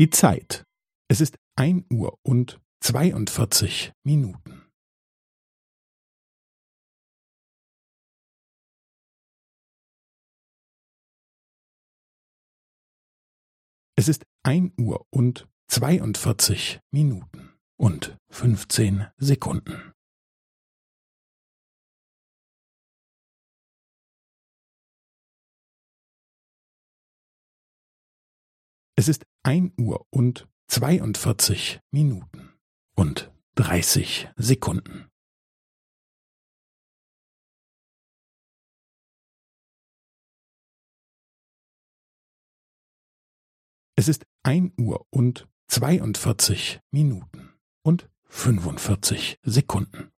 Die Zeit. Es ist ein Uhr und zweiundvierzig Minuten. Es ist ein Uhr und zweiundvierzig Minuten und fünfzehn Sekunden. Es ist ein Uhr und zweiundvierzig Minuten und dreißig Sekunden. Es ist ein Uhr und zweiundvierzig Minuten und fünfundvierzig Sekunden.